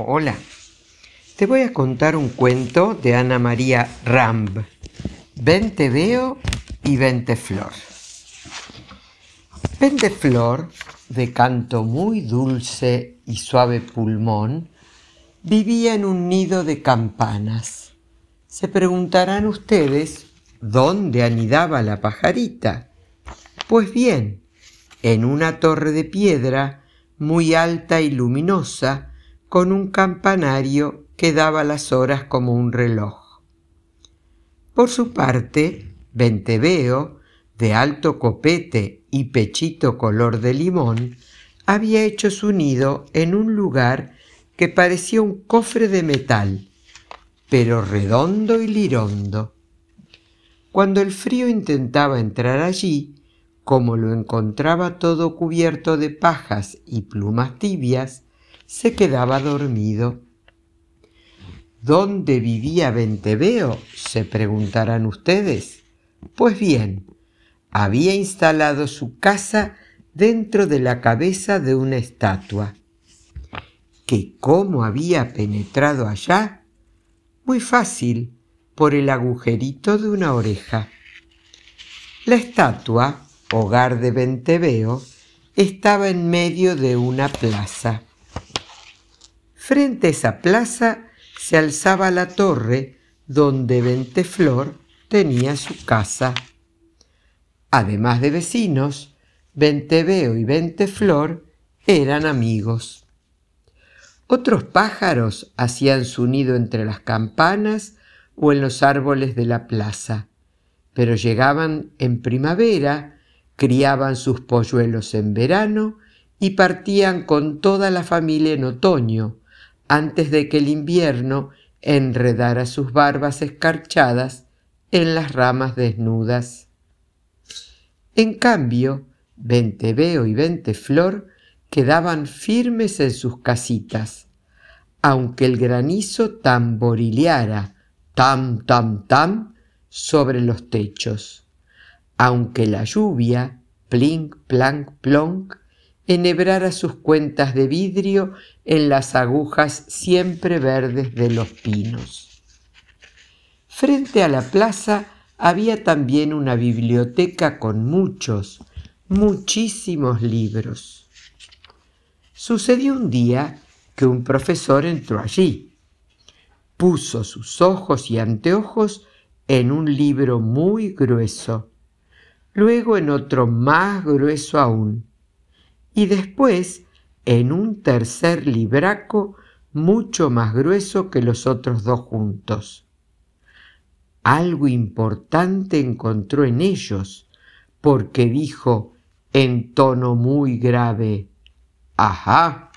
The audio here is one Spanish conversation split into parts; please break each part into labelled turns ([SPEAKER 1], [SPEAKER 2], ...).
[SPEAKER 1] Hola. Te voy a contar un cuento de Ana María Ramb. Vente veo y vente flor. Vente flor, de canto muy dulce y suave pulmón, vivía en un nido de campanas. Se preguntarán ustedes dónde anidaba la pajarita. Pues bien, en una torre de piedra muy alta y luminosa, con un campanario que daba las horas como un reloj. Por su parte, Venteveo, de alto copete y pechito color de limón, había hecho su nido en un lugar que parecía un cofre de metal, pero redondo y lirondo. Cuando el frío intentaba entrar allí, como lo encontraba todo cubierto de pajas y plumas tibias, se quedaba dormido. ¿Dónde vivía Venteveo? se preguntarán ustedes. Pues bien, había instalado su casa dentro de la cabeza de una estatua. ¿Que cómo había penetrado allá? Muy fácil, por el agujerito de una oreja. La estatua, hogar de Venteveo, estaba en medio de una plaza. Frente a esa plaza se alzaba la torre donde Venteflor tenía su casa. Además de vecinos, Venteveo y Venteflor eran amigos. Otros pájaros hacían su nido entre las campanas o en los árboles de la plaza, pero llegaban en primavera, criaban sus polluelos en verano y partían con toda la familia en otoño, antes de que el invierno enredara sus barbas escarchadas en las ramas desnudas. En cambio, Venteveo y Venteflor quedaban firmes en sus casitas, aunque el granizo tamborileara tam, tam, tam sobre los techos, aunque la lluvia, plink, plank, plonk, enhebrara sus cuentas de vidrio en las agujas siempre verdes de los pinos. Frente a la plaza había también una biblioteca con muchos, muchísimos libros. Sucedió un día que un profesor entró allí. Puso sus ojos y anteojos en un libro muy grueso, luego en otro más grueso aún, y después en un tercer libraco mucho más grueso que los otros dos juntos. Algo importante encontró en ellos, porque dijo en tono muy grave, Ajá.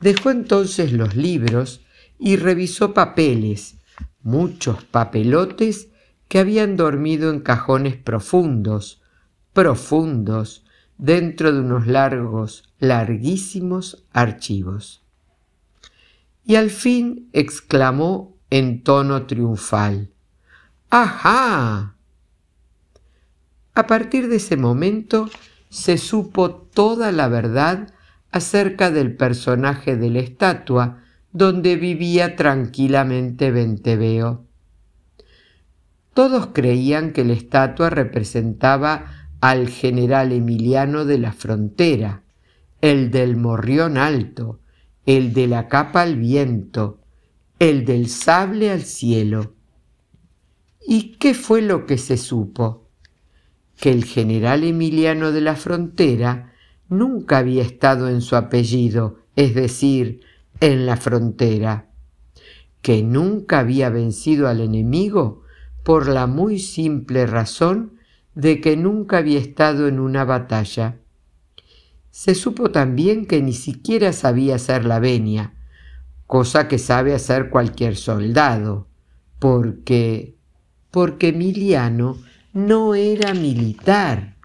[SPEAKER 1] Dejó entonces los libros y revisó papeles, muchos papelotes que habían dormido en cajones profundos, profundos, dentro de unos largos, larguísimos archivos. Y al fin exclamó en tono triunfal, ¡Ajá! A partir de ese momento se supo toda la verdad acerca del personaje de la estatua donde vivía tranquilamente Venteveo. Todos creían que la estatua representaba al general Emiliano de la Frontera, el del morrión alto, el de la capa al viento, el del sable al cielo. ¿Y qué fue lo que se supo? Que el general Emiliano de la Frontera nunca había estado en su apellido, es decir, en la frontera, que nunca había vencido al enemigo por la muy simple razón de que nunca había estado en una batalla. Se supo también que ni siquiera sabía hacer la venia, cosa que sabe hacer cualquier soldado, porque porque Emiliano no era militar.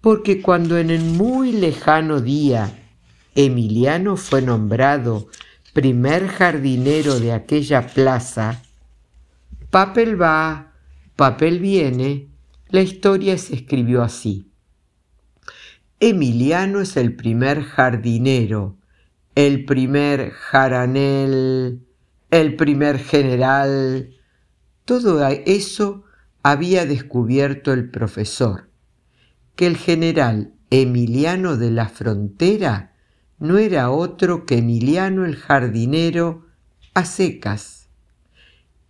[SPEAKER 1] Porque cuando en el muy lejano día Emiliano fue nombrado primer jardinero de aquella plaza, papel va, papel viene, la historia se escribió así. Emiliano es el primer jardinero, el primer jaranel, el primer general. Todo eso había descubierto el profesor, que el general Emiliano de la Frontera no era otro que Emiliano el jardinero a secas,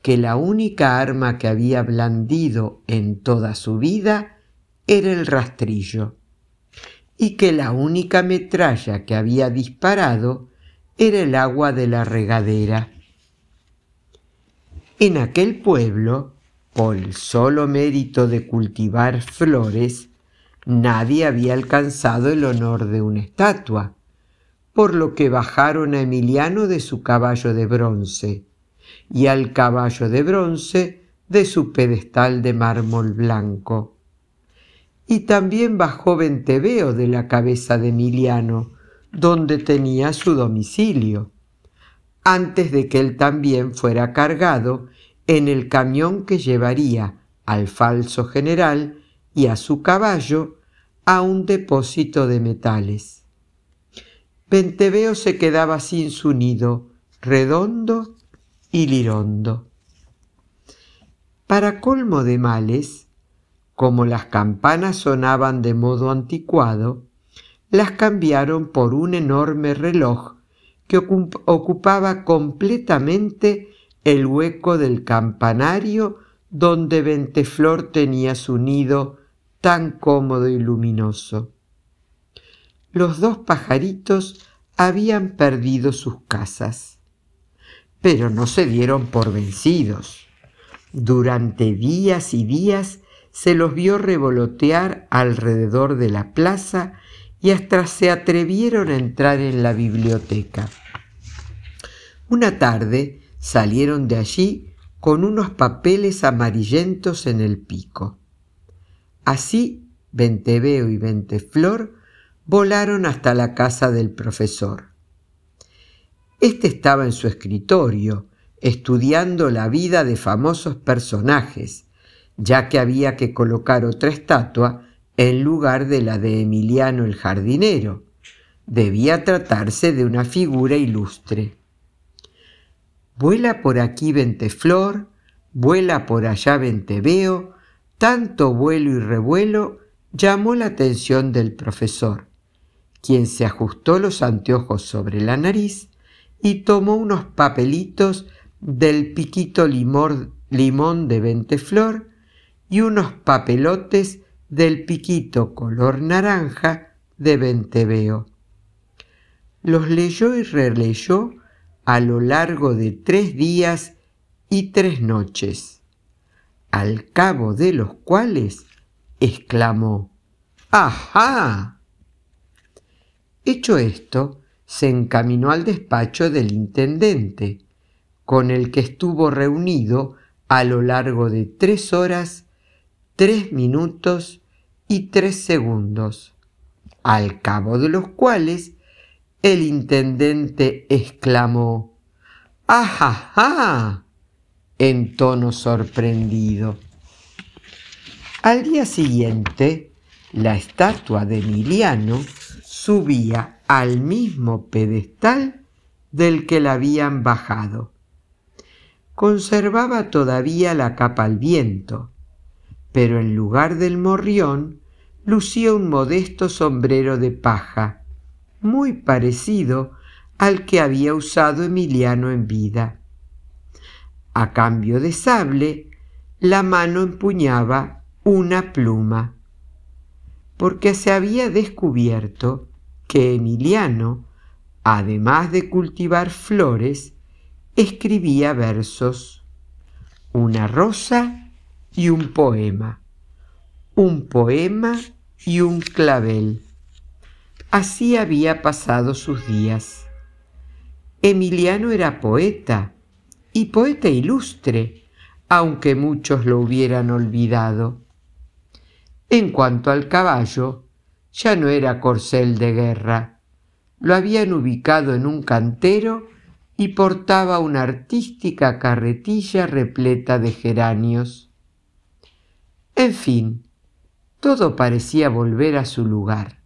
[SPEAKER 1] que la única arma que había blandido en toda su vida era el rastrillo, y que la única metralla que había disparado era el agua de la regadera. En aquel pueblo, por el solo mérito de cultivar flores, nadie había alcanzado el honor de una estatua, por lo que bajaron a Emiliano de su caballo de bronce y al caballo de bronce de su pedestal de mármol blanco. Y también bajó Venteveo de la cabeza de Emiliano, donde tenía su domicilio, antes de que él también fuera cargado en el camión que llevaría al falso general y a su caballo a un depósito de metales. Venteveo se quedaba sin su nido, redondo y lirondo. Para colmo de males, como las campanas sonaban de modo anticuado, las cambiaron por un enorme reloj que ocupaba completamente el hueco del campanario donde Venteflor tenía su nido tan cómodo y luminoso. Los dos pajaritos habían perdido sus casas, pero no se dieron por vencidos. Durante días y días se los vio revolotear alrededor de la plaza y hasta se atrevieron a entrar en la biblioteca. Una tarde salieron de allí con unos papeles amarillentos en el pico. Así, Venteveo y Venteflor volaron hasta la casa del profesor. Este estaba en su escritorio, estudiando la vida de famosos personajes, ya que había que colocar otra estatua en lugar de la de Emiliano el jardinero. Debía tratarse de una figura ilustre. Vuela por aquí Venteflor, vuela por allá Venteveo, tanto vuelo y revuelo llamó la atención del profesor, quien se ajustó los anteojos sobre la nariz y tomó unos papelitos del piquito limón de Venteflor y unos papelotes del piquito color naranja de Venteveo. Los leyó y releyó a lo largo de tres días y tres noches, al cabo de los cuales exclamó, ¡Ajá! Hecho esto, se encaminó al despacho del intendente, con el que estuvo reunido a lo largo de tres horas tres minutos y tres segundos, al cabo de los cuales el intendente exclamó ¡Ajá! en tono sorprendido. Al día siguiente, la estatua de Emiliano subía al mismo pedestal del que la habían bajado. Conservaba todavía la capa al viento, pero en lugar del morrión lucía un modesto sombrero de paja, muy parecido al que había usado Emiliano en vida. A cambio de sable, la mano empuñaba una pluma, porque se había descubierto que Emiliano, además de cultivar flores, escribía versos, una rosa y un poema, un poema y un clavel. Así había pasado sus días. Emiliano era poeta, y poeta ilustre, aunque muchos lo hubieran olvidado. En cuanto al caballo, ya no era corcel de guerra. Lo habían ubicado en un cantero y portaba una artística carretilla repleta de geranios. En fin, todo parecía volver a su lugar.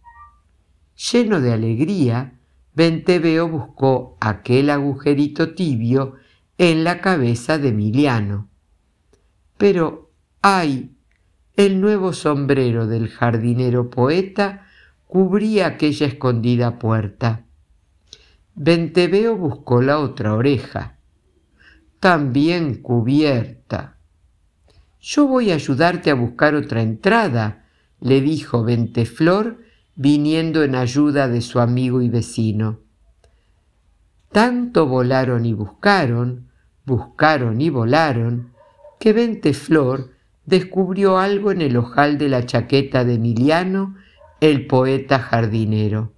[SPEAKER 1] Lleno de alegría, Venteveo buscó aquel agujerito tibio en la cabeza de Emiliano. Pero, ay, el nuevo sombrero del jardinero poeta cubría aquella escondida puerta. Venteveo buscó la otra oreja, también cubierta. Yo voy a ayudarte a buscar otra entrada, le dijo Venteflor, viniendo en ayuda de su amigo y vecino. Tanto volaron y buscaron, buscaron y volaron, que Venteflor descubrió algo en el ojal de la chaqueta de Emiliano, el poeta jardinero.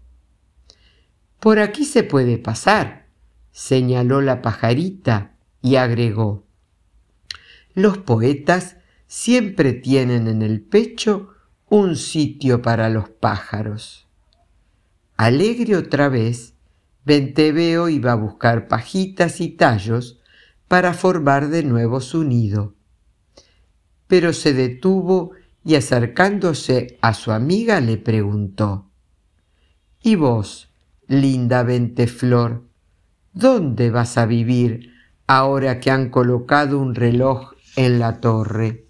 [SPEAKER 1] Por aquí se puede pasar, señaló la pajarita y agregó. Los poetas siempre tienen en el pecho un sitio para los pájaros. Alegre otra vez, Venteveo iba a buscar pajitas y tallos para formar de nuevo su nido. Pero se detuvo y acercándose a su amiga le preguntó, ¿Y vos, linda Venteflor, dónde vas a vivir ahora que han colocado un reloj en la torre?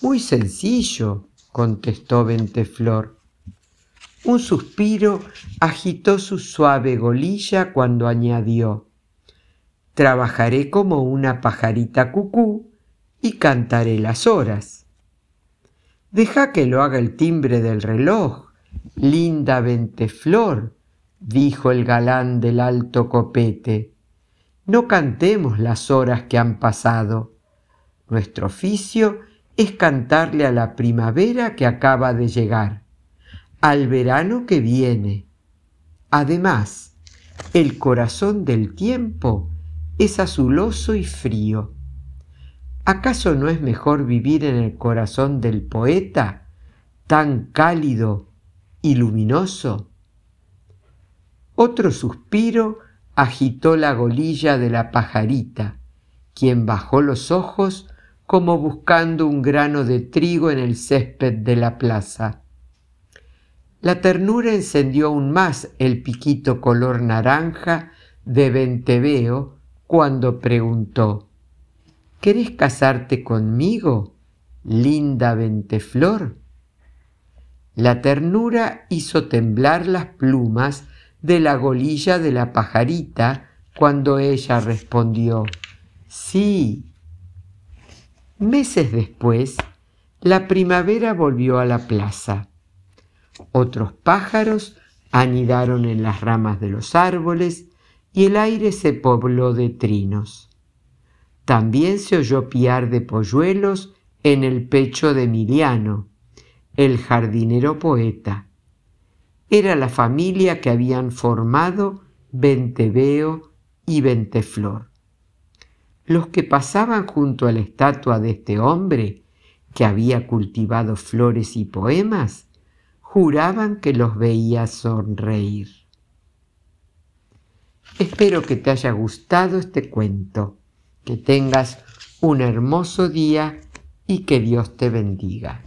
[SPEAKER 1] Muy sencillo, contestó Venteflor. Un suspiro agitó su suave golilla cuando añadió, Trabajaré como una pajarita cucú y cantaré las horas. Deja que lo haga el timbre del reloj, linda Venteflor, dijo el galán del alto copete. No cantemos las horas que han pasado. Nuestro oficio es cantarle a la primavera que acaba de llegar, al verano que viene. Además, el corazón del tiempo es azuloso y frío. ¿Acaso no es mejor vivir en el corazón del poeta, tan cálido y luminoso? Otro suspiro agitó la golilla de la pajarita, quien bajó los ojos como buscando un grano de trigo en el césped de la plaza. La ternura encendió aún más el piquito color naranja de Venteveo cuando preguntó, ¿Querés casarte conmigo, linda Venteflor? La ternura hizo temblar las plumas de la golilla de la pajarita cuando ella respondió, Sí, Meses después, la primavera volvió a la plaza. Otros pájaros anidaron en las ramas de los árboles y el aire se pobló de trinos. También se oyó piar de polluelos en el pecho de Emiliano, el jardinero poeta. Era la familia que habían formado Venteveo y Venteflor los que pasaban junto a la estatua de este hombre, que había cultivado flores y poemas, juraban que los veía sonreír. Espero que te haya gustado este cuento, que tengas un hermoso día y que Dios te bendiga.